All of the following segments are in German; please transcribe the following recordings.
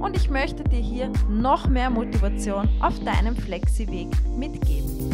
und ich möchte dir hier noch mehr Motivation auf deinem Flexi-Weg mitgeben.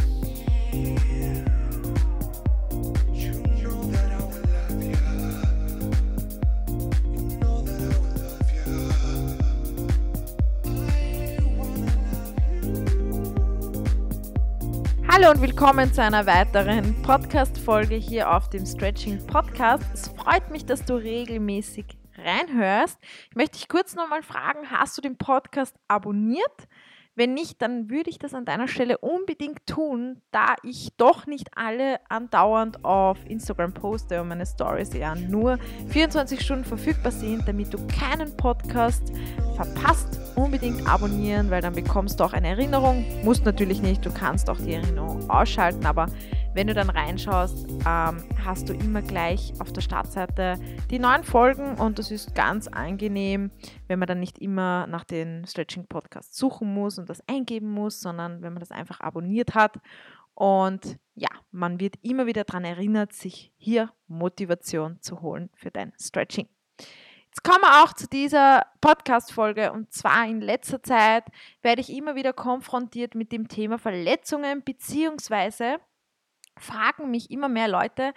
Hallo und willkommen zu einer weiteren Podcast-Folge hier auf dem Stretching Podcast. Es freut mich, dass du regelmäßig reinhörst. Ich möchte dich kurz nochmal fragen, hast du den Podcast abonniert? Wenn nicht, dann würde ich das an deiner Stelle unbedingt tun, da ich doch nicht alle andauernd auf Instagram poste und meine Stories ja nur 24 Stunden verfügbar sind, damit du keinen Podcast verpasst. Unbedingt abonnieren, weil dann bekommst du auch eine Erinnerung. Musst natürlich nicht, du kannst auch die Erinnerung ausschalten, aber wenn du dann reinschaust, ähm, hast du immer gleich auf der Startseite die neuen Folgen und das ist ganz angenehm, wenn man dann nicht immer nach den Stretching Podcasts suchen muss und das eingeben muss, sondern wenn man das einfach abonniert hat. Und ja, man wird immer wieder daran erinnert, sich hier Motivation zu holen für dein Stretching. Jetzt kommen wir auch zu dieser Podcast-Folge und zwar in letzter Zeit werde ich immer wieder konfrontiert mit dem Thema Verletzungen beziehungsweise fragen mich immer mehr Leute,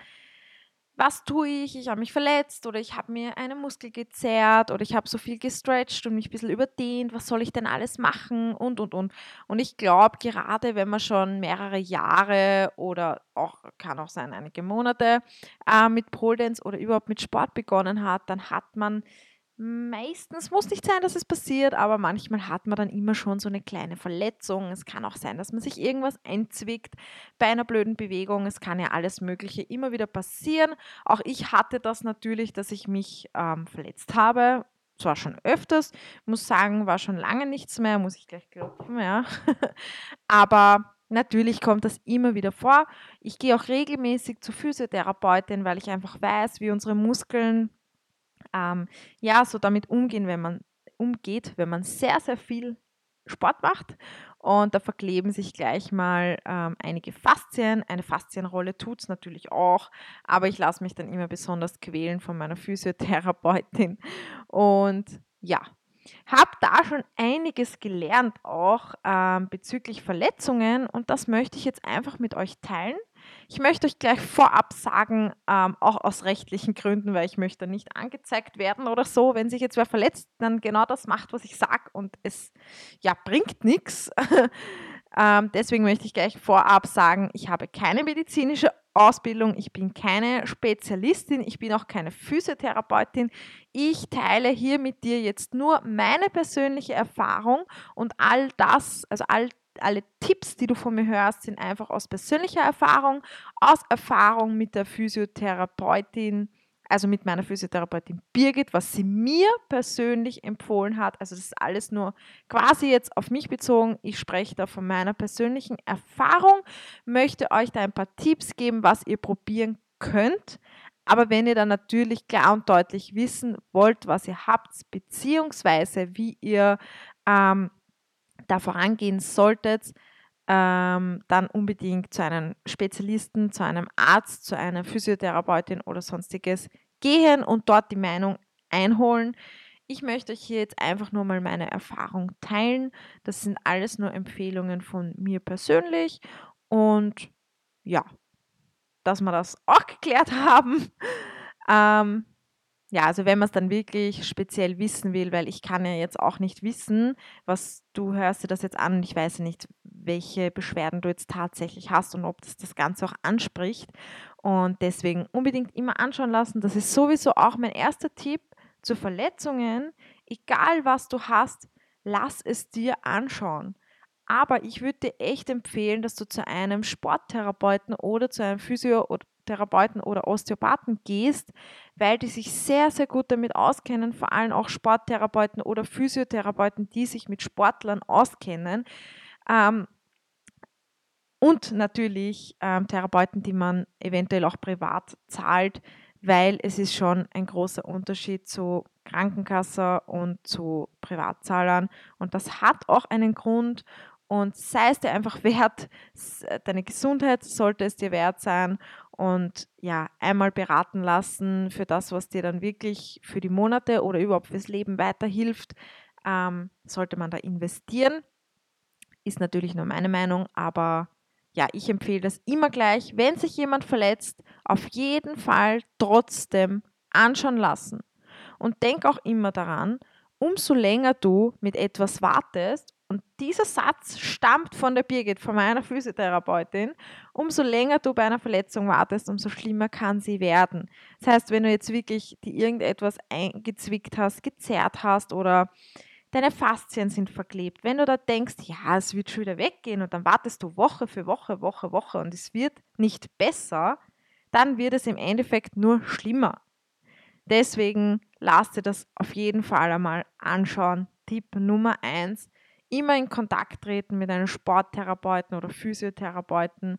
was tue ich? Ich habe mich verletzt oder ich habe mir einen Muskel gezerrt oder ich habe so viel gestretched und mich ein bisschen überdehnt. Was soll ich denn alles machen? Und, und, und. Und ich glaube, gerade wenn man schon mehrere Jahre oder auch, kann auch sein, einige Monate äh, mit Pole Dance oder überhaupt mit Sport begonnen hat, dann hat man Meistens muss nicht sein, dass es passiert, aber manchmal hat man dann immer schon so eine kleine Verletzung. Es kann auch sein, dass man sich irgendwas einzwickt bei einer blöden Bewegung. Es kann ja alles Mögliche immer wieder passieren. Auch ich hatte das natürlich, dass ich mich ähm, verletzt habe. Zwar schon öfters, muss sagen, war schon lange nichts mehr, muss ich gleich klopfen, ja. aber Natürlich kommt das immer wieder vor. Ich gehe auch regelmäßig zur Physiotherapeutin, weil ich einfach weiß, wie unsere Muskeln ähm, ja, so damit umgehen, wenn man umgeht, wenn man sehr, sehr viel Sport macht und da verkleben sich gleich mal ähm, einige Faszien. Eine Faszienrolle tut es natürlich auch, aber ich lasse mich dann immer besonders quälen von meiner Physiotherapeutin. Und ja, habe da schon einiges gelernt auch ähm, bezüglich Verletzungen und das möchte ich jetzt einfach mit euch teilen. Ich möchte euch gleich vorab sagen, ähm, auch aus rechtlichen Gründen, weil ich möchte nicht angezeigt werden oder so. Wenn sich jetzt wer verletzt, dann genau das macht, was ich sage und es ja bringt nichts. Ähm, deswegen möchte ich gleich vorab sagen, ich habe keine medizinische Ausbildung, ich bin keine Spezialistin, ich bin auch keine Physiotherapeutin. Ich teile hier mit dir jetzt nur meine persönliche Erfahrung und all das, also all alle Tipps, die du von mir hörst, sind einfach aus persönlicher Erfahrung, aus Erfahrung mit der Physiotherapeutin, also mit meiner Physiotherapeutin Birgit, was sie mir persönlich empfohlen hat. Also das ist alles nur quasi jetzt auf mich bezogen. Ich spreche da von meiner persönlichen Erfahrung, möchte euch da ein paar Tipps geben, was ihr probieren könnt. Aber wenn ihr dann natürlich klar und deutlich wissen wollt, was ihr habt, beziehungsweise wie ihr ähm, da vorangehen solltet, ähm, dann unbedingt zu einem Spezialisten, zu einem Arzt, zu einer Physiotherapeutin oder sonstiges gehen und dort die Meinung einholen. Ich möchte euch hier jetzt einfach nur mal meine Erfahrung teilen. Das sind alles nur Empfehlungen von mir persönlich und ja, dass wir das auch geklärt haben. Ähm, ja, also wenn man es dann wirklich speziell wissen will, weil ich kann ja jetzt auch nicht wissen, was du hörst dir das jetzt an und ich weiß ja nicht, welche Beschwerden du jetzt tatsächlich hast und ob das das Ganze auch anspricht. Und deswegen unbedingt immer anschauen lassen. Das ist sowieso auch mein erster Tipp zu Verletzungen. Egal was du hast, lass es dir anschauen. Aber ich würde dir echt empfehlen, dass du zu einem Sporttherapeuten oder zu einem Physio- oder Therapeuten oder Osteopathen gehst, weil die sich sehr, sehr gut damit auskennen, vor allem auch Sporttherapeuten oder Physiotherapeuten, die sich mit Sportlern auskennen. Ähm, und natürlich ähm, Therapeuten, die man eventuell auch privat zahlt, weil es ist schon ein großer Unterschied zu Krankenkasse und zu Privatzahlern. Und das hat auch einen Grund. Und sei es dir einfach wert, deine Gesundheit sollte es dir wert sein. Und ja, einmal beraten lassen für das, was dir dann wirklich für die Monate oder überhaupt fürs Leben weiterhilft, ähm, sollte man da investieren. Ist natürlich nur meine Meinung, aber ja, ich empfehle das immer gleich, wenn sich jemand verletzt, auf jeden Fall trotzdem anschauen lassen. Und denk auch immer daran, umso länger du mit etwas wartest, und dieser Satz stammt von der Birgit, von meiner Physiotherapeutin, umso länger du bei einer Verletzung wartest, umso schlimmer kann sie werden. Das heißt, wenn du jetzt wirklich die irgendetwas eingezwickt hast, gezerrt hast oder deine Faszien sind verklebt, wenn du da denkst, ja, es wird schon wieder weggehen und dann wartest du Woche für Woche, Woche, Woche und es wird nicht besser, dann wird es im Endeffekt nur schlimmer. Deswegen lass dir das auf jeden Fall einmal anschauen. Tipp Nummer eins: immer in Kontakt treten mit einem Sporttherapeuten oder Physiotherapeuten,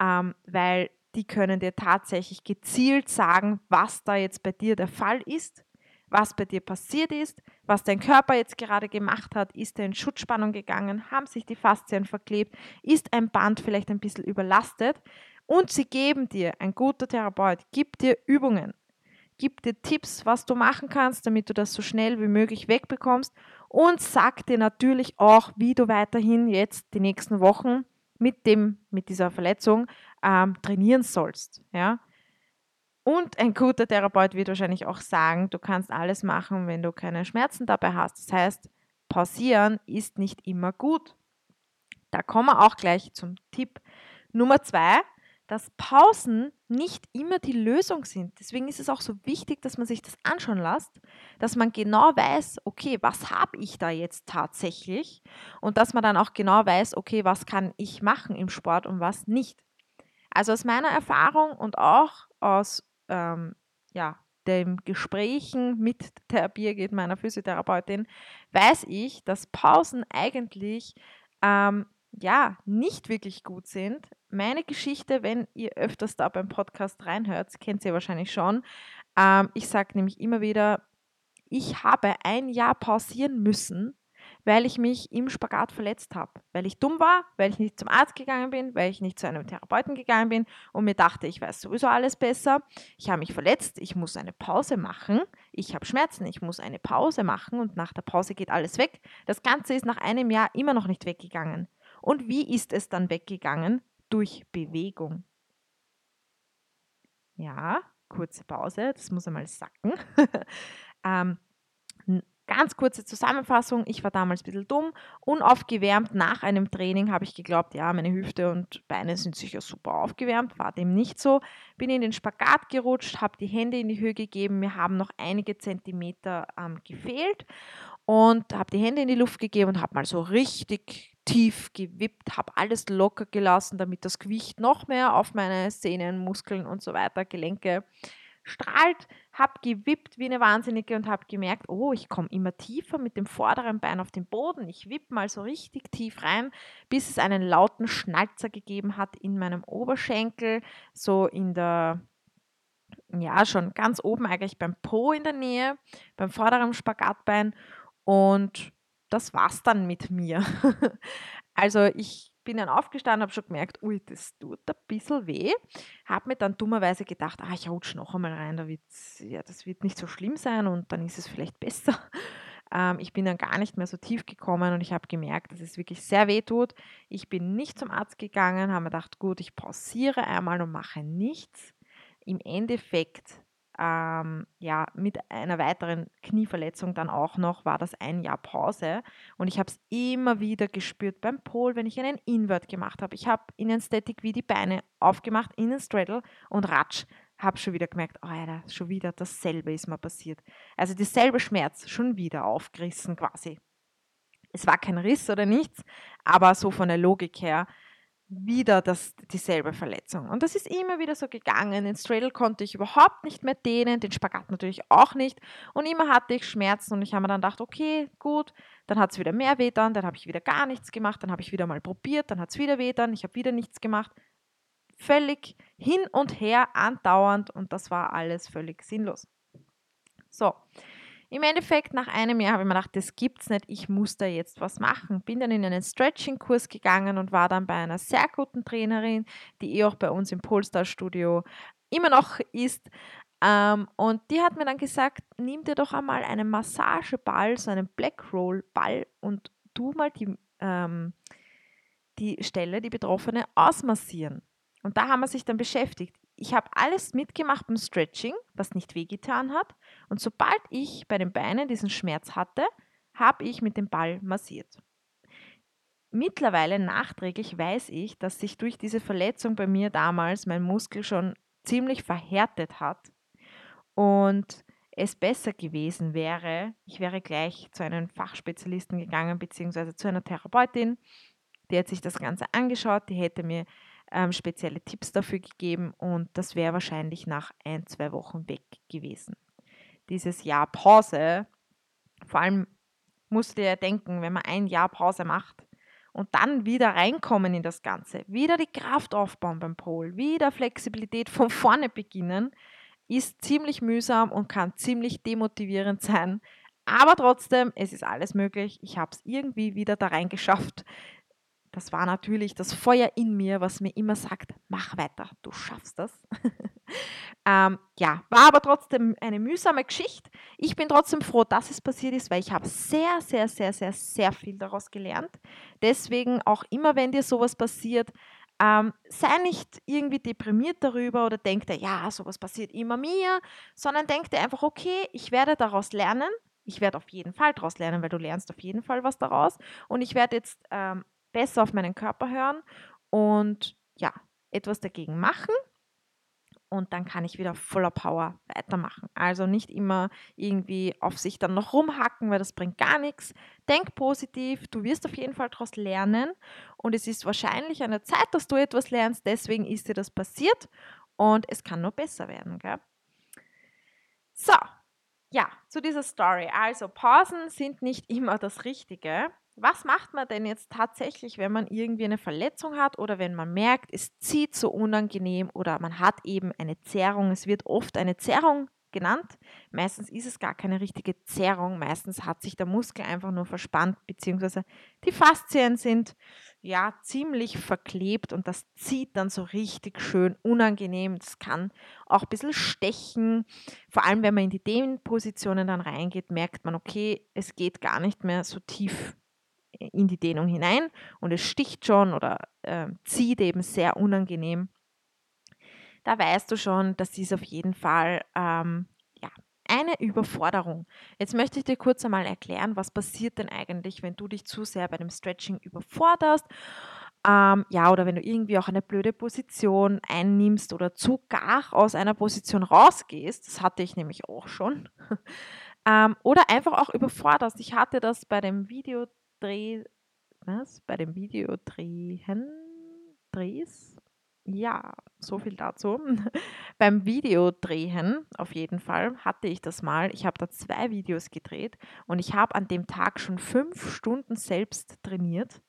ähm, weil die können dir tatsächlich gezielt sagen, was da jetzt bei dir der Fall ist, was bei dir passiert ist, was dein Körper jetzt gerade gemacht hat. Ist er in Schutzspannung gegangen? Haben sich die Faszien verklebt? Ist ein Band vielleicht ein bisschen überlastet? Und sie geben dir, ein guter Therapeut, gibt dir Übungen gibt dir Tipps, was du machen kannst, damit du das so schnell wie möglich wegbekommst und sagt dir natürlich auch, wie du weiterhin jetzt die nächsten Wochen mit, dem, mit dieser Verletzung ähm, trainieren sollst. Ja? Und ein guter Therapeut wird wahrscheinlich auch sagen, du kannst alles machen, wenn du keine Schmerzen dabei hast. Das heißt, pausieren ist nicht immer gut. Da kommen wir auch gleich zum Tipp Nummer zwei dass Pausen nicht immer die Lösung sind. Deswegen ist es auch so wichtig, dass man sich das anschauen lässt, dass man genau weiß, okay, was habe ich da jetzt tatsächlich und dass man dann auch genau weiß, okay, was kann ich machen im Sport und was nicht. Also aus meiner Erfahrung und auch aus ähm, ja, den Gesprächen mit der Birgit, meiner Physiotherapeutin, weiß ich, dass Pausen eigentlich ähm, ja, nicht wirklich gut sind. Meine Geschichte, wenn ihr öfters da beim Podcast reinhört, kennt ihr wahrscheinlich schon. Ähm, ich sage nämlich immer wieder, ich habe ein Jahr pausieren müssen, weil ich mich im Spagat verletzt habe. Weil ich dumm war, weil ich nicht zum Arzt gegangen bin, weil ich nicht zu einem Therapeuten gegangen bin und mir dachte, ich weiß sowieso alles besser. Ich habe mich verletzt, ich muss eine Pause machen. Ich habe Schmerzen, ich muss eine Pause machen und nach der Pause geht alles weg. Das Ganze ist nach einem Jahr immer noch nicht weggegangen. Und wie ist es dann weggegangen? Durch Bewegung. Ja, kurze Pause, das muss einmal sacken. ähm, Ganz kurze Zusammenfassung, ich war damals ein bisschen dumm, unaufgewärmt. Nach einem Training habe ich geglaubt, ja, meine Hüfte und Beine sind sicher super aufgewärmt, war dem nicht so. Bin in den Spagat gerutscht, habe die Hände in die Höhe gegeben, mir haben noch einige Zentimeter ähm, gefehlt und habe die Hände in die Luft gegeben und habe mal so richtig tief gewippt, habe alles locker gelassen, damit das Gewicht noch mehr auf meine Sehnen, Muskeln und so weiter, Gelenke strahlt, habe gewippt wie eine Wahnsinnige und habe gemerkt, oh, ich komme immer tiefer mit dem vorderen Bein auf den Boden. Ich wippe mal so richtig tief rein, bis es einen lauten Schnalzer gegeben hat in meinem Oberschenkel, so in der, ja, schon ganz oben eigentlich beim Po in der Nähe, beim vorderen Spagatbein. Und das war's dann mit mir. also ich bin dann aufgestanden, habe schon gemerkt, ui, das tut ein bisschen weh. Habe mir dann dummerweise gedacht, ah, ich rutsche noch einmal rein, da ja, das wird nicht so schlimm sein und dann ist es vielleicht besser. Ähm, ich bin dann gar nicht mehr so tief gekommen und ich habe gemerkt, dass es wirklich sehr weh tut. Ich bin nicht zum Arzt gegangen, habe mir gedacht, gut, ich pausiere einmal und mache nichts. Im Endeffekt ähm, ja, mit einer weiteren Knieverletzung dann auch noch, war das ein Jahr Pause. Und ich habe es immer wieder gespürt beim Pol, wenn ich einen Invert gemacht habe. Ich habe in den Static wie die Beine aufgemacht, in den Straddle und ratsch, habe schon wieder gemerkt, oh ja, schon wieder dasselbe ist mir passiert. Also dieselbe Schmerz, schon wieder aufgerissen quasi. Es war kein Riss oder nichts, aber so von der Logik her wieder das, dieselbe Verletzung. Und das ist immer wieder so gegangen. Den Straddle konnte ich überhaupt nicht mehr dehnen, den Spagat natürlich auch nicht. Und immer hatte ich Schmerzen und ich habe mir dann gedacht, okay, gut, dann hat es wieder mehr weh dann, habe ich wieder gar nichts gemacht, dann habe ich wieder mal probiert, dann hat es wieder weh dann, ich habe wieder nichts gemacht. Völlig hin und her andauernd und das war alles völlig sinnlos. So, im Endeffekt, nach einem Jahr habe ich mir gedacht, das gibt's nicht, ich muss da jetzt was machen. Bin dann in einen Stretching-Kurs gegangen und war dann bei einer sehr guten Trainerin, die eh auch bei uns im Polestar-Studio immer noch ist. Ähm, und die hat mir dann gesagt, nimm dir doch einmal einen Massageball, so einen Black Roll-Ball und tu mal die, ähm, die Stelle, die Betroffene, ausmassieren. Und da haben wir sich dann beschäftigt ich habe alles mitgemacht beim Stretching, was nicht wehgetan hat. Und sobald ich bei den Beinen diesen Schmerz hatte, habe ich mit dem Ball massiert. Mittlerweile nachträglich weiß ich, dass sich durch diese Verletzung bei mir damals mein Muskel schon ziemlich verhärtet hat und es besser gewesen wäre, ich wäre gleich zu einem Fachspezialisten gegangen, beziehungsweise zu einer Therapeutin, die hat sich das Ganze angeschaut, die hätte mir ähm, spezielle Tipps dafür gegeben und das wäre wahrscheinlich nach ein, zwei Wochen weg gewesen. Dieses Jahr Pause, vor allem musst du ja denken, wenn man ein Jahr Pause macht und dann wieder reinkommen in das Ganze, wieder die Kraft aufbauen beim Pol, wieder Flexibilität von vorne beginnen, ist ziemlich mühsam und kann ziemlich demotivierend sein. Aber trotzdem, es ist alles möglich. Ich habe es irgendwie wieder da reingeschafft, das war natürlich das Feuer in mir, was mir immer sagt, mach weiter, du schaffst das. ähm, ja, war aber trotzdem eine mühsame Geschichte. Ich bin trotzdem froh, dass es passiert ist, weil ich habe sehr, sehr, sehr, sehr, sehr viel daraus gelernt. Deswegen auch immer, wenn dir sowas passiert, ähm, sei nicht irgendwie deprimiert darüber oder denk dir, ja, sowas passiert immer mir, sondern denk dir einfach, okay, ich werde daraus lernen. Ich werde auf jeden Fall daraus lernen, weil du lernst auf jeden Fall was daraus. Und ich werde jetzt ähm, besser auf meinen Körper hören und ja, etwas dagegen machen. Und dann kann ich wieder voller Power weitermachen. Also nicht immer irgendwie auf sich dann noch rumhacken, weil das bringt gar nichts. Denk positiv, du wirst auf jeden Fall daraus lernen. Und es ist wahrscheinlich an der Zeit, dass du etwas lernst. Deswegen ist dir das passiert. Und es kann nur besser werden. Gell? So, ja, zu dieser Story. Also Pausen sind nicht immer das Richtige. Was macht man denn jetzt tatsächlich, wenn man irgendwie eine Verletzung hat oder wenn man merkt, es zieht so unangenehm oder man hat eben eine Zerrung? Es wird oft eine Zerrung genannt. Meistens ist es gar keine richtige Zerrung. Meistens hat sich der Muskel einfach nur verspannt, beziehungsweise die Faszien sind ja ziemlich verklebt und das zieht dann so richtig schön unangenehm. Das kann auch ein bisschen stechen. Vor allem, wenn man in die Dehnpositionen dann reingeht, merkt man, okay, es geht gar nicht mehr so tief in die Dehnung hinein und es sticht schon oder äh, zieht eben sehr unangenehm. Da weißt du schon, das ist auf jeden Fall ähm, ja, eine Überforderung. Jetzt möchte ich dir kurz einmal erklären, was passiert denn eigentlich, wenn du dich zu sehr bei dem Stretching überforderst. Ähm, ja, oder wenn du irgendwie auch eine blöde Position einnimmst oder zu gar aus einer Position rausgehst. Das hatte ich nämlich auch schon. ähm, oder einfach auch überforderst. Ich hatte das bei dem Video Dreh, was? Bei dem Videodrehen, Drehs? Ja, so viel dazu. Beim Videodrehen, auf jeden Fall, hatte ich das mal. Ich habe da zwei Videos gedreht und ich habe an dem Tag schon fünf Stunden selbst trainiert.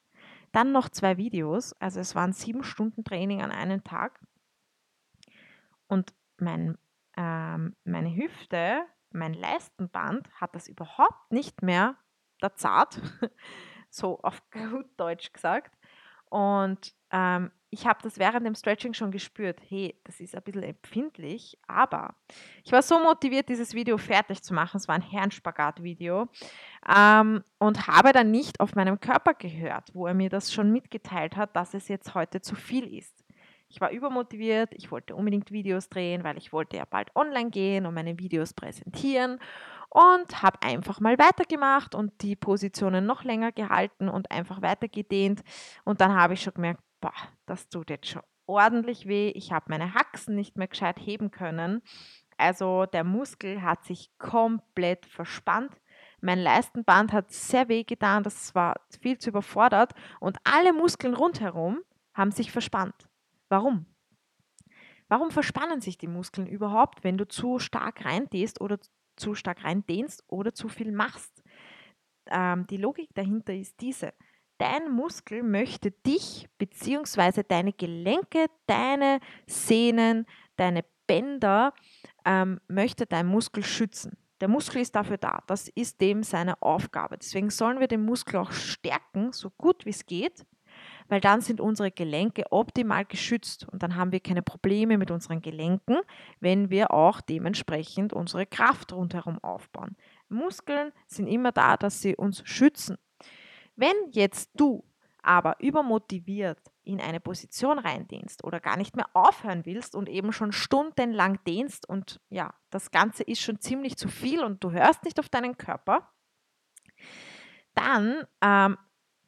Dann noch zwei Videos, also es waren sieben Stunden Training an einem Tag. Und mein, ähm, meine Hüfte, mein Leistenband hat das überhaupt nicht mehr der Zart, so auf gut Deutsch gesagt. Und ähm, ich habe das während dem Stretching schon gespürt, hey, das ist ein bisschen empfindlich, aber ich war so motiviert, dieses Video fertig zu machen. Es war ein Herrenspagat-Video ähm, und habe dann nicht auf meinem Körper gehört, wo er mir das schon mitgeteilt hat, dass es jetzt heute zu viel ist. Ich war übermotiviert, ich wollte unbedingt Videos drehen, weil ich wollte ja bald online gehen und meine Videos präsentieren und habe einfach mal weitergemacht und die Positionen noch länger gehalten und einfach weitergedehnt. Und dann habe ich schon gemerkt, boah, das tut jetzt schon ordentlich weh. Ich habe meine Haxen nicht mehr gescheit heben können. Also der Muskel hat sich komplett verspannt. Mein Leistenband hat sehr weh getan, das war viel zu überfordert und alle Muskeln rundherum haben sich verspannt. Warum? Warum verspannen sich die Muskeln überhaupt, wenn du zu stark reindehst oder zu stark reindehnst oder zu viel machst? Ähm, die Logik dahinter ist diese. Dein Muskel möchte dich bzw. deine Gelenke, deine Sehnen, deine Bänder, ähm, möchte dein Muskel schützen. Der Muskel ist dafür da. Das ist dem seine Aufgabe. Deswegen sollen wir den Muskel auch stärken, so gut wie es geht, weil dann sind unsere Gelenke optimal geschützt und dann haben wir keine Probleme mit unseren Gelenken, wenn wir auch dementsprechend unsere Kraft rundherum aufbauen. Muskeln sind immer da, dass sie uns schützen. Wenn jetzt du aber übermotiviert in eine Position reindehnst oder gar nicht mehr aufhören willst und eben schon stundenlang dehnst und ja, das Ganze ist schon ziemlich zu viel und du hörst nicht auf deinen Körper, dann ähm,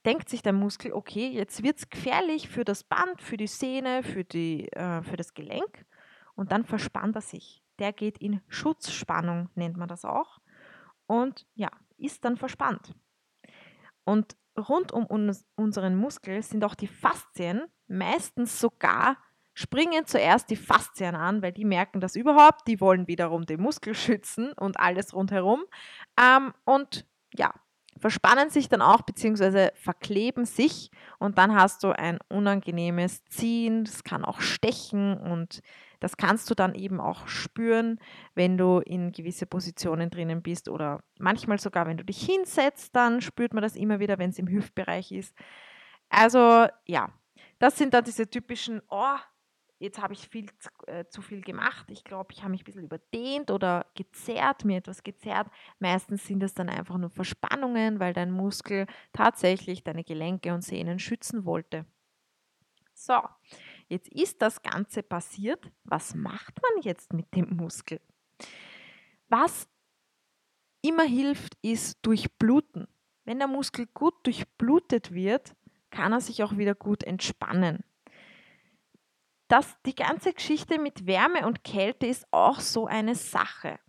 denkt sich der Muskel, okay, jetzt wird es gefährlich für das Band, für die Sehne, für, die, äh, für das Gelenk und dann verspannt er sich. Der geht in Schutzspannung, nennt man das auch, und ja, ist dann verspannt. Und rund um uns, unseren Muskel sind auch die Faszien, meistens sogar springen zuerst die Faszien an, weil die merken das überhaupt, die wollen wiederum den Muskel schützen und alles rundherum. Ähm, und ja, verspannen sich dann auch bzw. verkleben sich und dann hast du ein unangenehmes Ziehen, das kann auch stechen und das kannst du dann eben auch spüren, wenn du in gewisse Positionen drinnen bist oder manchmal sogar, wenn du dich hinsetzt, dann spürt man das immer wieder, wenn es im Hüftbereich ist. Also ja, das sind dann diese typischen, oh, jetzt habe ich viel äh, zu viel gemacht. Ich glaube, ich habe mich ein bisschen überdehnt oder gezerrt, mir etwas gezerrt. Meistens sind es dann einfach nur Verspannungen, weil dein Muskel tatsächlich deine Gelenke und Sehnen schützen wollte. So, jetzt ist das Ganze passiert. Was macht man jetzt mit dem Muskel? Was immer hilft, ist durchbluten. Wenn der Muskel gut durchblutet wird, kann er sich auch wieder gut entspannen dass die ganze Geschichte mit Wärme und Kälte ist auch so eine Sache.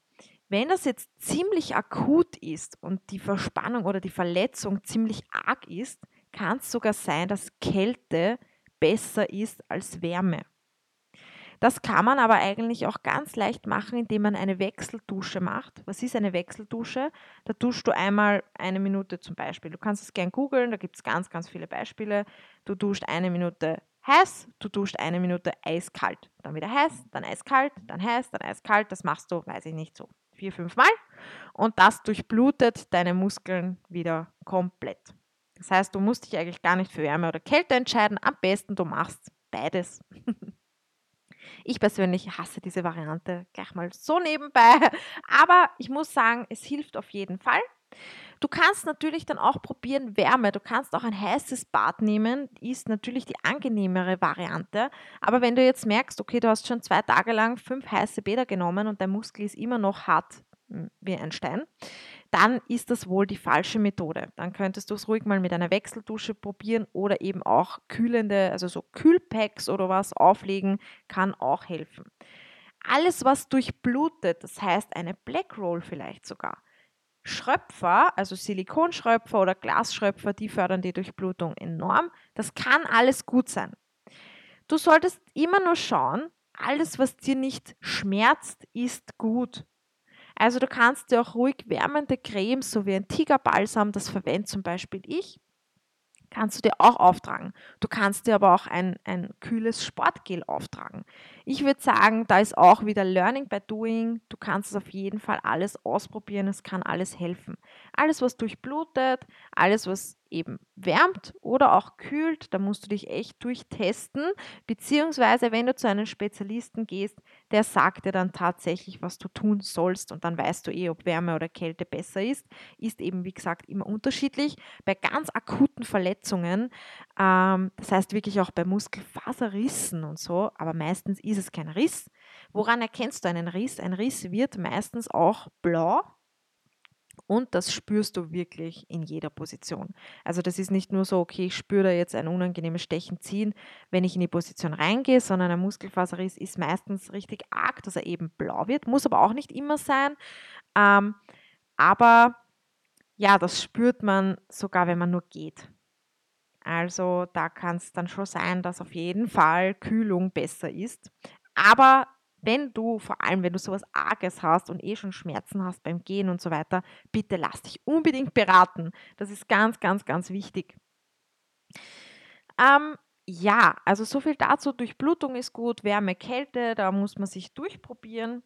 Wenn das jetzt ziemlich akut ist und die Verspannung oder die Verletzung ziemlich arg ist, kann es sogar sein, dass Kälte besser ist als Wärme. Das kann man aber eigentlich auch ganz leicht machen, indem man eine Wechseldusche macht. Was ist eine Wechseldusche? Da duschst du einmal eine Minute zum Beispiel. Du kannst es gern googeln, da gibt es ganz, ganz viele Beispiele. Du duscht eine Minute heiß, du duschst eine Minute eiskalt. Dann wieder heiß, dann eiskalt, dann heiß, dann eiskalt. Das machst du, weiß ich nicht, so vier, fünf Mal. Und das durchblutet deine Muskeln wieder komplett. Das heißt, du musst dich eigentlich gar nicht für Wärme oder Kälte entscheiden. Am besten du machst beides. Ich persönlich hasse diese Variante gleich mal so nebenbei, aber ich muss sagen, es hilft auf jeden Fall. Du kannst natürlich dann auch probieren Wärme. Du kannst auch ein heißes Bad nehmen, ist natürlich die angenehmere Variante. Aber wenn du jetzt merkst, okay, du hast schon zwei Tage lang fünf heiße Bäder genommen und dein Muskel ist immer noch hart hm, wie ein Stein, dann ist das wohl die falsche Methode. Dann könntest du es ruhig mal mit einer Wechseldusche probieren oder eben auch kühlende, also so Kühlpacks oder was auflegen, kann auch helfen. Alles, was durchblutet, das heißt eine Black Roll vielleicht sogar, Schröpfer, also Silikonschröpfer oder Glasschröpfer, die fördern die Durchblutung enorm. Das kann alles gut sein. Du solltest immer nur schauen, alles, was dir nicht schmerzt, ist gut. Also du kannst dir auch ruhig wärmende Cremes, so wie ein Tigerbalsam, das verwende zum Beispiel ich, kannst du dir auch auftragen. Du kannst dir aber auch ein, ein kühles Sportgel auftragen. Ich würde sagen, da ist auch wieder Learning by Doing. Du kannst es auf jeden Fall alles ausprobieren. Es kann alles helfen. Alles, was durchblutet, alles, was eben wärmt oder auch kühlt, da musst du dich echt durchtesten, beziehungsweise wenn du zu einem Spezialisten gehst, der sagt dir dann tatsächlich, was du tun sollst und dann weißt du eh, ob Wärme oder Kälte besser ist. Ist eben, wie gesagt, immer unterschiedlich. Bei ganz akuten Verletzungen, ähm, das heißt wirklich auch bei Muskelfaserrissen und so, aber meistens ist es kein Riss. Woran erkennst du einen Riss? Ein Riss wird meistens auch blau, und das spürst du wirklich in jeder Position. Also das ist nicht nur so, okay, ich spüre da jetzt ein unangenehmes Stechen ziehen, wenn ich in die Position reingehe, sondern ein Muskelfaserriss ist meistens richtig arg, dass er eben blau wird, muss aber auch nicht immer sein. Ähm, aber ja, das spürt man sogar, wenn man nur geht. Also da kann es dann schon sein, dass auf jeden Fall Kühlung besser ist. Aber wenn du, vor allem wenn du sowas Arges hast und eh schon Schmerzen hast beim Gehen und so weiter, bitte lass dich unbedingt beraten. Das ist ganz, ganz, ganz wichtig. Ähm, ja, also so viel dazu. Durchblutung ist gut, Wärme, Kälte, da muss man sich durchprobieren.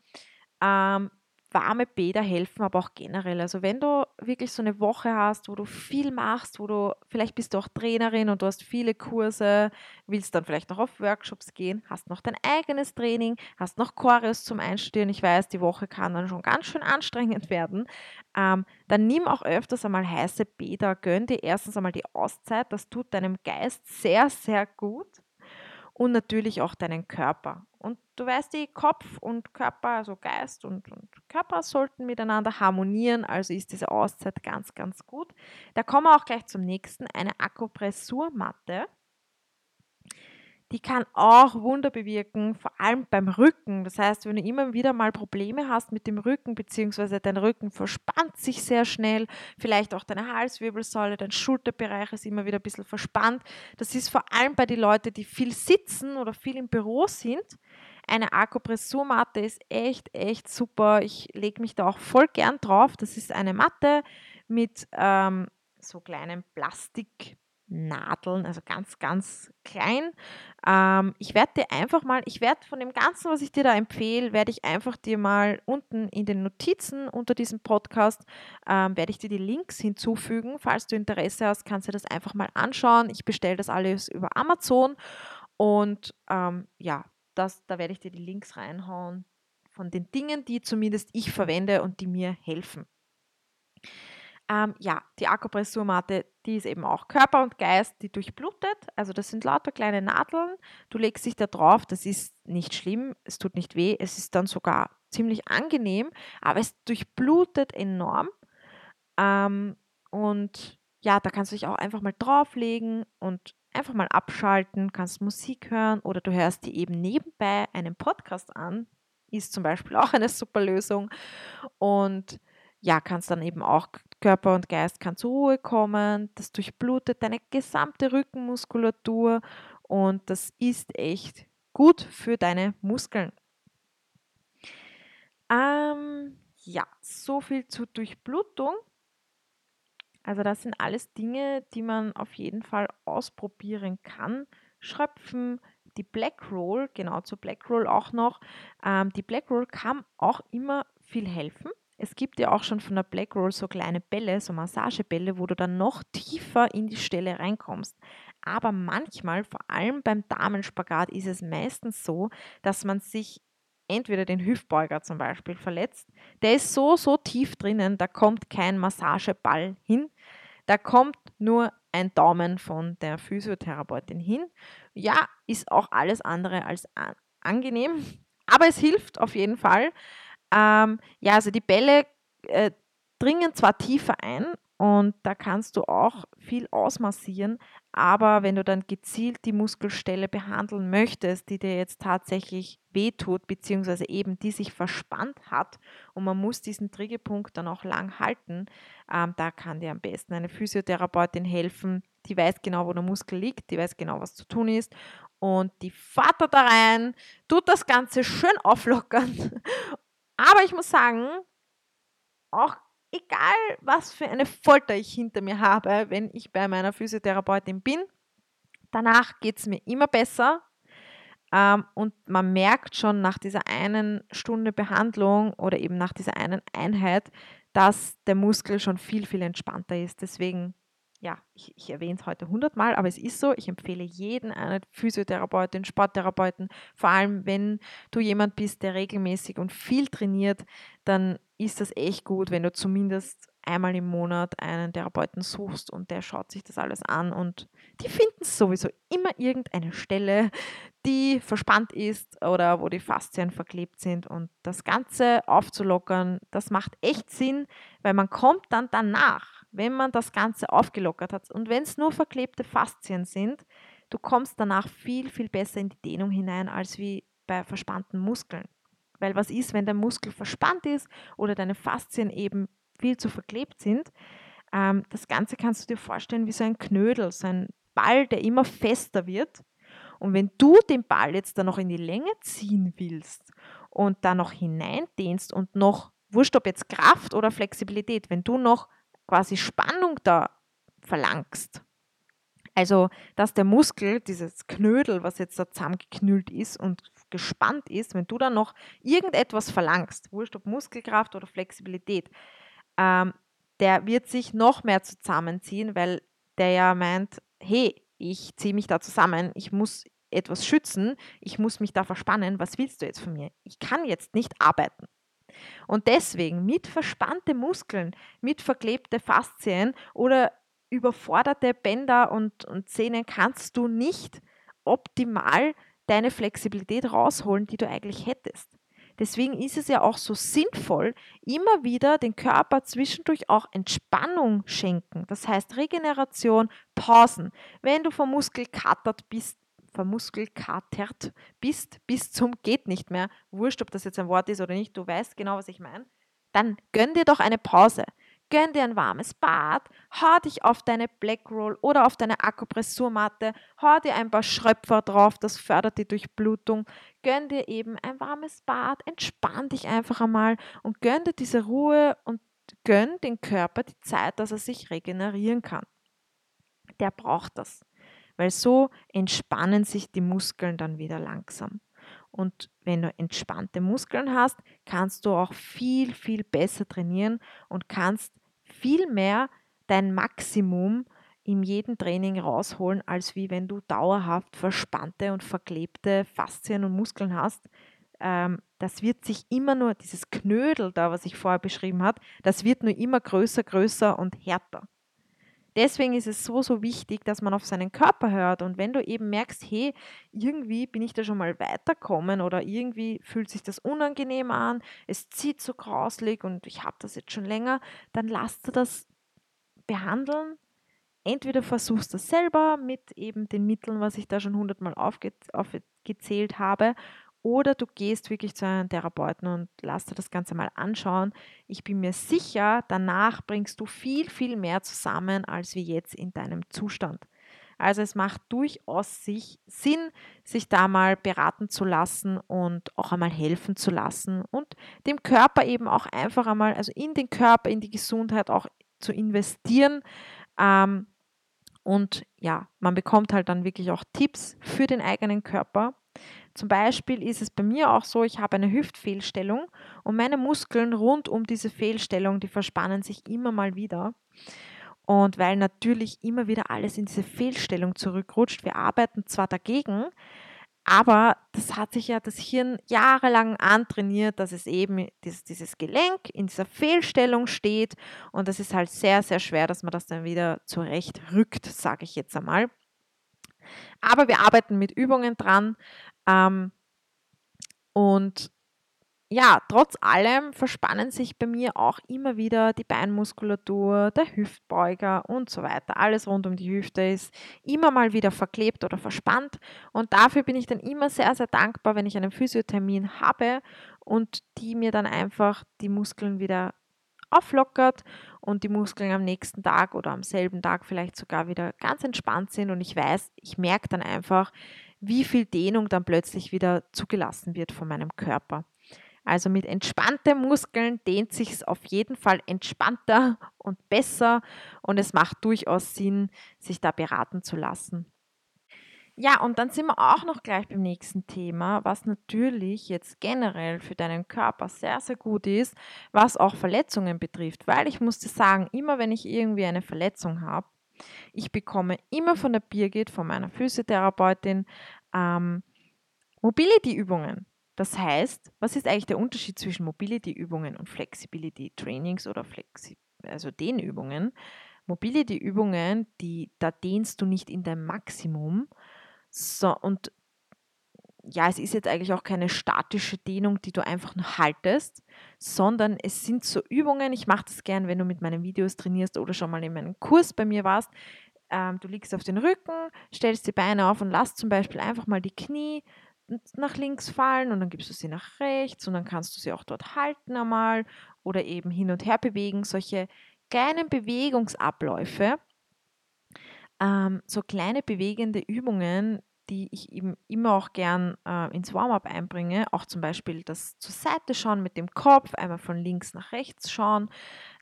Ähm, warme Bäder helfen, aber auch generell. Also wenn du wirklich so eine Woche hast, wo du viel machst, wo du, vielleicht bist du auch Trainerin und du hast viele Kurse, willst dann vielleicht noch auf Workshops gehen, hast noch dein eigenes Training, hast noch Choreos zum Einstudieren. Ich weiß, die Woche kann dann schon ganz schön anstrengend werden. Ähm, dann nimm auch öfters einmal heiße Bäder, gönn dir erstens einmal die Auszeit, das tut deinem Geist sehr, sehr gut und natürlich auch deinen Körper. Und du weißt, die Kopf und Körper, also Geist und, und Körper sollten miteinander harmonieren, also ist diese Auszeit ganz, ganz gut. Da kommen wir auch gleich zum nächsten, eine Akupressurmatte die kann auch Wunder bewirken, vor allem beim Rücken. Das heißt, wenn du immer wieder mal Probleme hast mit dem Rücken, beziehungsweise dein Rücken verspannt sich sehr schnell, vielleicht auch deine Halswirbelsäule, dein Schulterbereich ist immer wieder ein bisschen verspannt. Das ist vor allem bei den Leuten, die viel sitzen oder viel im Büro sind. Eine Akupressurmatte ist echt, echt super. Ich lege mich da auch voll gern drauf. Das ist eine Matte mit ähm, so kleinen Plastik. Nadeln, also ganz, ganz klein. Ähm, ich werde dir einfach mal, ich werde von dem Ganzen, was ich dir da empfehle, werde ich einfach dir mal unten in den Notizen unter diesem Podcast, ähm, werde ich dir die Links hinzufügen. Falls du Interesse hast, kannst du das einfach mal anschauen. Ich bestelle das alles über Amazon und ähm, ja, das, da werde ich dir die Links reinhauen von den Dingen, die zumindest ich verwende und die mir helfen. Ähm, ja, die Akupressurmatte, die ist eben auch Körper und Geist, die durchblutet. Also das sind lauter kleine Nadeln. Du legst dich da drauf, das ist nicht schlimm, es tut nicht weh, es ist dann sogar ziemlich angenehm, aber es durchblutet enorm. Ähm, und ja, da kannst du dich auch einfach mal drauflegen und einfach mal abschalten, kannst Musik hören oder du hörst dir eben nebenbei einen Podcast an. Ist zum Beispiel auch eine super Lösung. Und ja, kannst dann eben auch Körper und Geist kann zur Ruhe kommen, das durchblutet deine gesamte Rückenmuskulatur und das ist echt gut für deine Muskeln. Ähm, ja, so viel zur Durchblutung. Also das sind alles Dinge, die man auf jeden Fall ausprobieren kann. Schröpfen, die Black Roll, genau zur Black Roll auch noch. Ähm, die Black Roll kann auch immer viel helfen. Es gibt ja auch schon von der Black Roll so kleine Bälle, so Massagebälle, wo du dann noch tiefer in die Stelle reinkommst. Aber manchmal, vor allem beim Damenspagat, ist es meistens so, dass man sich entweder den Hüftbeuger zum Beispiel verletzt. Der ist so, so tief drinnen, da kommt kein Massageball hin. Da kommt nur ein Daumen von der Physiotherapeutin hin. Ja, ist auch alles andere als angenehm, aber es hilft auf jeden Fall. Ähm, ja, also die Bälle äh, dringen zwar tiefer ein und da kannst du auch viel ausmassieren, aber wenn du dann gezielt die Muskelstelle behandeln möchtest, die dir jetzt tatsächlich wehtut, beziehungsweise eben die sich verspannt hat und man muss diesen Triggerpunkt dann auch lang halten, ähm, da kann dir am besten eine Physiotherapeutin helfen, die weiß genau, wo der Muskel liegt, die weiß genau, was zu tun ist und die fährt da rein, tut das Ganze schön auflockern aber ich muss sagen, auch egal, was für eine Folter ich hinter mir habe, wenn ich bei meiner Physiotherapeutin bin, danach geht es mir immer besser. Ähm, und man merkt schon nach dieser einen Stunde Behandlung oder eben nach dieser einen Einheit, dass der Muskel schon viel, viel entspannter ist. Deswegen ja, ich, ich erwähne es heute hundertmal, aber es ist so, ich empfehle jeden eine Physiotherapeutin, Sporttherapeuten, vor allem wenn du jemand bist, der regelmäßig und viel trainiert, dann ist das echt gut, wenn du zumindest einmal im Monat einen Therapeuten suchst und der schaut sich das alles an und die finden sowieso immer irgendeine Stelle, die verspannt ist oder wo die Faszien verklebt sind und das Ganze aufzulockern, das macht echt Sinn, weil man kommt dann danach wenn man das Ganze aufgelockert hat und wenn es nur verklebte Faszien sind, du kommst danach viel, viel besser in die Dehnung hinein als wie bei verspannten Muskeln. Weil was ist, wenn der Muskel verspannt ist oder deine Faszien eben viel zu verklebt sind? Ähm, das Ganze kannst du dir vorstellen wie so ein Knödel, so ein Ball, der immer fester wird. Und wenn du den Ball jetzt dann noch in die Länge ziehen willst und da noch hineindehnst und noch, wurscht ob jetzt Kraft oder Flexibilität, wenn du noch quasi Spannung da verlangst, also, dass der Muskel, dieses Knödel, was jetzt da zusammengeknüllt ist und gespannt ist, wenn du dann noch irgendetwas verlangst, wurscht ob Muskelkraft oder Flexibilität, ähm, der wird sich noch mehr zusammenziehen, weil der ja meint, hey, ich ziehe mich da zusammen, ich muss etwas schützen, ich muss mich da verspannen, was willst du jetzt von mir? Ich kann jetzt nicht arbeiten. Und deswegen mit verspannte Muskeln, mit verklebte Faszien oder überforderte Bänder und, und Sehnen kannst du nicht optimal deine Flexibilität rausholen, die du eigentlich hättest. Deswegen ist es ja auch so sinnvoll, immer wieder den Körper zwischendurch auch Entspannung schenken. Das heißt Regeneration, Pausen. Wenn du vermuskelkatert bist, vermuskelkatert bist, bis zum geht nicht mehr, wurscht, ob das jetzt ein Wort ist oder nicht, du weißt genau, was ich meine, dann gönn dir doch eine Pause. Gönn dir ein warmes Bad, hau dich auf deine Black Roll oder auf deine Akupressurmatte, hau dir ein paar Schröpfer drauf, das fördert die Durchblutung. Gönn dir eben ein warmes Bad, entspann dich einfach einmal und gönn dir diese Ruhe und gönn den Körper die Zeit, dass er sich regenerieren kann. Der braucht das, weil so entspannen sich die Muskeln dann wieder langsam. Und wenn du entspannte Muskeln hast, kannst du auch viel, viel besser trainieren und kannst viel mehr dein Maximum in jedem Training rausholen, als wie wenn du dauerhaft verspannte und verklebte Faszien und Muskeln hast. Ähm, das wird sich immer nur, dieses Knödel da, was ich vorher beschrieben habe, das wird nur immer größer, größer und härter. Deswegen ist es so, so wichtig, dass man auf seinen Körper hört. Und wenn du eben merkst, hey, irgendwie bin ich da schon mal weiterkommen oder irgendwie fühlt sich das unangenehm an, es zieht so grauslig und ich habe das jetzt schon länger, dann lass du das behandeln. Entweder versuchst du das selber mit eben den Mitteln, was ich da schon hundertmal aufgezählt habe, oder du gehst wirklich zu einem Therapeuten und lass dir das Ganze mal anschauen. Ich bin mir sicher, danach bringst du viel, viel mehr zusammen als wie jetzt in deinem Zustand. Also es macht durchaus sich Sinn, sich da mal beraten zu lassen und auch einmal helfen zu lassen und dem Körper eben auch einfach einmal, also in den Körper, in die Gesundheit auch zu investieren. Ähm, und ja, man bekommt halt dann wirklich auch Tipps für den eigenen Körper. Zum Beispiel ist es bei mir auch so, ich habe eine Hüftfehlstellung und meine Muskeln rund um diese Fehlstellung, die verspannen sich immer mal wieder. Und weil natürlich immer wieder alles in diese Fehlstellung zurückrutscht, wir arbeiten zwar dagegen, aber das hat sich ja das Hirn jahrelang antrainiert, dass es eben dieses, Gelenk in dieser Fehlstellung steht. Und das ist halt sehr, sehr schwer, dass man das dann wieder zurechtrückt, sage ich jetzt einmal. Aber wir arbeiten mit Übungen dran. Ähm, und ja, trotz allem verspannen sich bei mir auch immer wieder die Beinmuskulatur, der Hüftbeuger und so weiter. Alles rund um die Hüfte ist immer mal wieder verklebt oder verspannt. Und dafür bin ich dann immer sehr, sehr dankbar, wenn ich einen Physiothermin habe und die mir dann einfach die Muskeln wieder auflockert und die Muskeln am nächsten Tag oder am selben Tag vielleicht sogar wieder ganz entspannt sind und ich weiß, ich merke dann einfach, wie viel Dehnung dann plötzlich wieder zugelassen wird von meinem Körper. Also mit entspannten Muskeln dehnt sich es auf jeden Fall entspannter und besser und es macht durchaus Sinn, sich da beraten zu lassen. Ja, und dann sind wir auch noch gleich beim nächsten Thema, was natürlich jetzt generell für deinen Körper sehr, sehr gut ist, was auch Verletzungen betrifft. Weil ich musste sagen, immer wenn ich irgendwie eine Verletzung habe, ich bekomme immer von der Birgit, von meiner Physiotherapeutin, ähm, Mobility-Übungen. Das heißt, was ist eigentlich der Unterschied zwischen Mobility-Übungen und Flexibility-Trainings oder Flexi also Dehnübungen? Mobility-Übungen, die, da dehnst du nicht in dein Maximum. So, und ja, es ist jetzt eigentlich auch keine statische Dehnung, die du einfach nur haltest, sondern es sind so Übungen. Ich mache das gern, wenn du mit meinen Videos trainierst oder schon mal in meinem Kurs bei mir warst. Ähm, du liegst auf den Rücken, stellst die Beine auf und lass zum Beispiel einfach mal die Knie nach links fallen und dann gibst du sie nach rechts und dann kannst du sie auch dort halten einmal oder eben hin und her bewegen. Solche kleinen Bewegungsabläufe ähm, so kleine bewegende Übungen, die ich eben immer auch gern äh, ins Warm-up einbringe. Auch zum Beispiel das zur Seite schauen mit dem Kopf, einmal von links nach rechts schauen.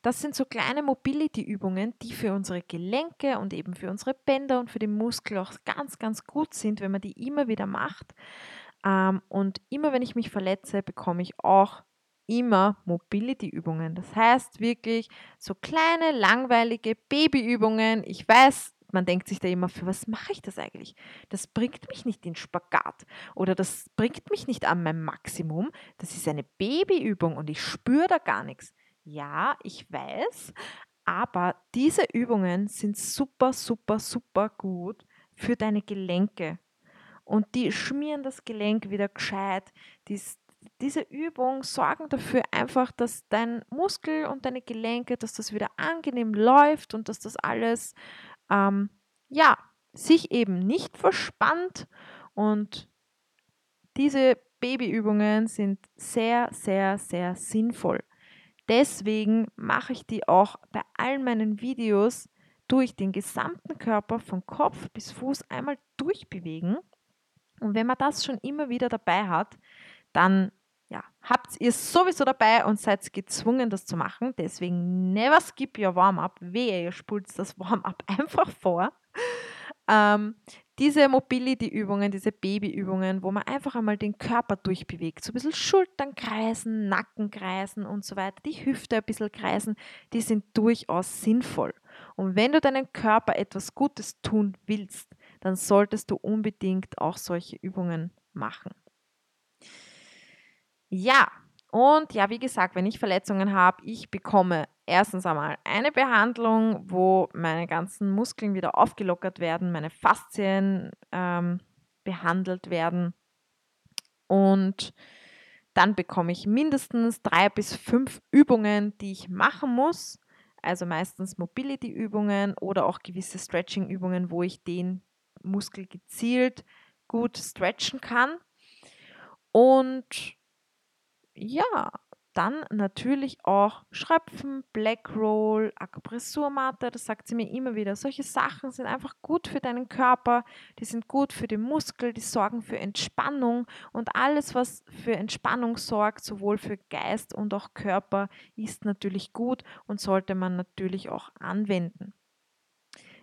Das sind so kleine Mobility-Übungen, die für unsere Gelenke und eben für unsere Bänder und für den Muskel auch ganz, ganz gut sind, wenn man die immer wieder macht. Ähm, und immer wenn ich mich verletze, bekomme ich auch immer Mobility-Übungen. Das heißt wirklich so kleine, langweilige Babyübungen. Ich weiß, man denkt sich da immer, für was mache ich das eigentlich? Das bringt mich nicht in Spagat oder das bringt mich nicht an mein Maximum. Das ist eine Babyübung und ich spüre da gar nichts. Ja, ich weiß, aber diese Übungen sind super, super, super gut für deine Gelenke. Und die schmieren das Gelenk wieder gescheit. Dies, diese Übungen sorgen dafür einfach, dass dein Muskel und deine Gelenke, dass das wieder angenehm läuft und dass das alles ähm, ja, sich eben nicht verspannt und diese Babyübungen sind sehr, sehr, sehr sinnvoll. Deswegen mache ich die auch bei all meinen Videos durch den gesamten Körper von Kopf bis Fuß einmal durchbewegen. Und wenn man das schon immer wieder dabei hat, dann ja, habt ihr sowieso dabei und seid gezwungen, das zu machen. Deswegen never skip your Warm-up. Wehe, ihr spult das Warm-up einfach vor. Ähm, diese Mobility-Übungen, diese Babyübungen, wo man einfach einmal den Körper durchbewegt, so ein bisschen Schultern kreisen, Nacken kreisen und so weiter, die Hüfte ein bisschen kreisen, die sind durchaus sinnvoll. Und wenn du deinem Körper etwas Gutes tun willst, dann solltest du unbedingt auch solche Übungen machen. Ja, und ja, wie gesagt, wenn ich Verletzungen habe, ich bekomme erstens einmal eine Behandlung, wo meine ganzen Muskeln wieder aufgelockert werden, meine Faszien ähm, behandelt werden. Und dann bekomme ich mindestens drei bis fünf Übungen, die ich machen muss. Also meistens Mobility-Übungen oder auch gewisse Stretching-Übungen, wo ich den Muskel gezielt gut stretchen kann. Und ja, dann natürlich auch Schröpfen, Black Roll, Akupressurmatte, das sagt sie mir immer wieder. Solche Sachen sind einfach gut für deinen Körper, die sind gut für den Muskel, die sorgen für Entspannung und alles, was für Entspannung sorgt, sowohl für Geist und auch Körper, ist natürlich gut und sollte man natürlich auch anwenden.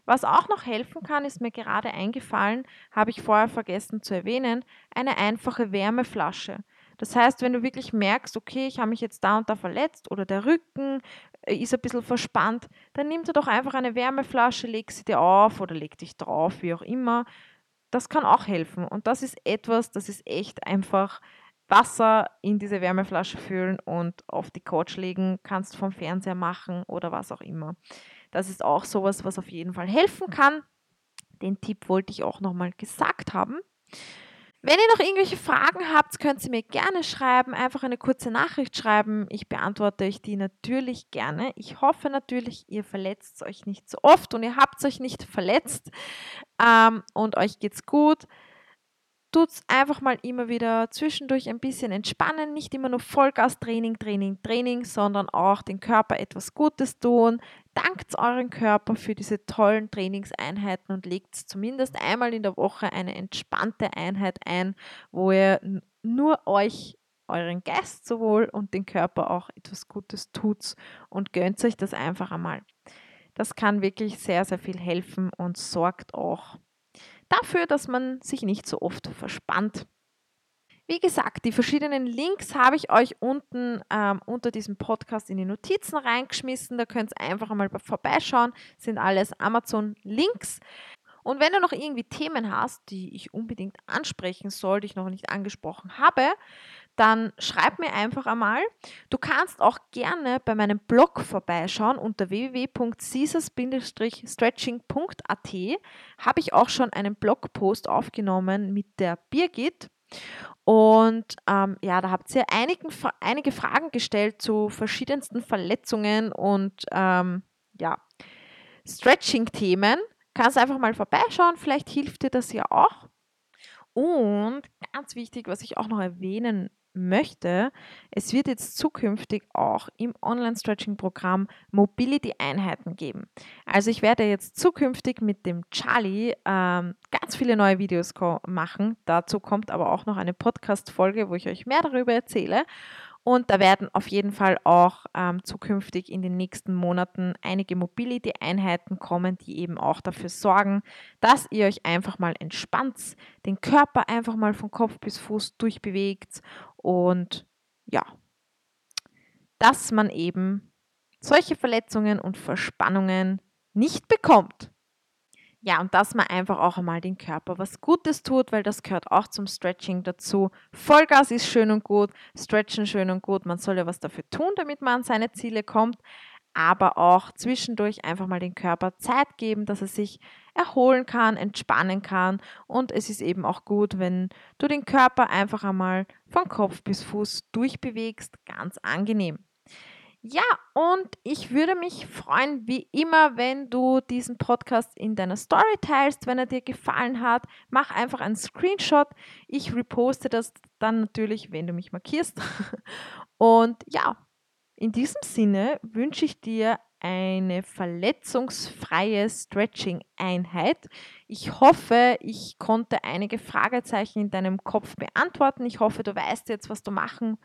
Was auch noch helfen kann, ist mir gerade eingefallen, habe ich vorher vergessen zu erwähnen, eine einfache Wärmeflasche. Das heißt, wenn du wirklich merkst, okay, ich habe mich jetzt da und da verletzt oder der Rücken äh, ist ein bisschen verspannt, dann nimm dir doch einfach eine Wärmeflasche, leg sie dir auf oder leg dich drauf, wie auch immer. Das kann auch helfen. Und das ist etwas, das ist echt einfach Wasser in diese Wärmeflasche füllen und auf die Couch legen, kannst vom Fernseher machen oder was auch immer. Das ist auch sowas, was auf jeden Fall helfen kann. Den Tipp wollte ich auch nochmal gesagt haben. Wenn ihr noch irgendwelche Fragen habt, könnt ihr mir gerne schreiben, einfach eine kurze Nachricht schreiben. Ich beantworte euch die natürlich gerne. Ich hoffe natürlich, ihr verletzt euch nicht so oft und ihr habt euch nicht verletzt ähm, und euch geht's gut tut einfach mal immer wieder zwischendurch ein bisschen entspannen, nicht immer nur Vollgas Training, Training, Training, sondern auch den Körper etwas Gutes tun. Dankt euren Körper für diese tollen Trainingseinheiten und legt zumindest einmal in der Woche eine entspannte Einheit ein, wo ihr nur euch euren Geist sowohl und den Körper auch etwas Gutes tut und gönnt euch das einfach einmal. Das kann wirklich sehr, sehr viel helfen und sorgt auch dafür, dass man sich nicht so oft verspannt. Wie gesagt, die verschiedenen Links habe ich euch unten ähm, unter diesem Podcast in die Notizen reingeschmissen. Da könnt ihr einfach einmal vorbeischauen. Sind alles Amazon-Links. Und wenn du noch irgendwie Themen hast, die ich unbedingt ansprechen soll, die ich noch nicht angesprochen habe, dann schreib mir einfach einmal. Du kannst auch gerne bei meinem Blog vorbeischauen unter www.caesars-stretching.at habe ich auch schon einen Blogpost aufgenommen mit der Birgit. Und ähm, ja, da habt ihr einigen, einige Fragen gestellt zu verschiedensten Verletzungen und ähm, ja, Stretching-Themen kannst einfach mal vorbeischauen, vielleicht hilft dir das ja auch. Und ganz wichtig, was ich auch noch erwähnen möchte, es wird jetzt zukünftig auch im Online-Stretching-Programm Mobility-Einheiten geben. Also ich werde jetzt zukünftig mit dem Charlie ähm, ganz viele neue Videos machen. Dazu kommt aber auch noch eine Podcast-Folge, wo ich euch mehr darüber erzähle. Und da werden auf jeden Fall auch ähm, zukünftig in den nächsten Monaten einige Mobility-Einheiten kommen, die eben auch dafür sorgen, dass ihr euch einfach mal entspannt, den Körper einfach mal von Kopf bis Fuß durchbewegt und ja, dass man eben solche Verletzungen und Verspannungen nicht bekommt. Ja, und dass man einfach auch einmal den Körper was Gutes tut, weil das gehört auch zum Stretching dazu. Vollgas ist schön und gut, Stretchen schön und gut. Man soll ja was dafür tun, damit man an seine Ziele kommt. Aber auch zwischendurch einfach mal den Körper Zeit geben, dass er sich erholen kann, entspannen kann. Und es ist eben auch gut, wenn du den Körper einfach einmal von Kopf bis Fuß durchbewegst. Ganz angenehm. Ja, und ich würde mich freuen, wie immer, wenn du diesen Podcast in deiner Story teilst, wenn er dir gefallen hat. Mach einfach einen Screenshot. Ich reposte das dann natürlich, wenn du mich markierst. Und ja, in diesem Sinne wünsche ich dir eine verletzungsfreie Stretching-Einheit. Ich hoffe, ich konnte einige Fragezeichen in deinem Kopf beantworten. Ich hoffe, du weißt jetzt, was du machen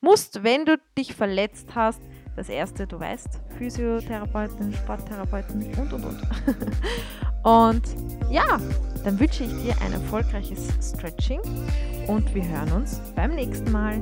musst, wenn du dich verletzt hast. Das erste, du weißt, Physiotherapeuten, Sporttherapeuten und und und. und ja, dann wünsche ich dir ein erfolgreiches Stretching und wir hören uns beim nächsten Mal.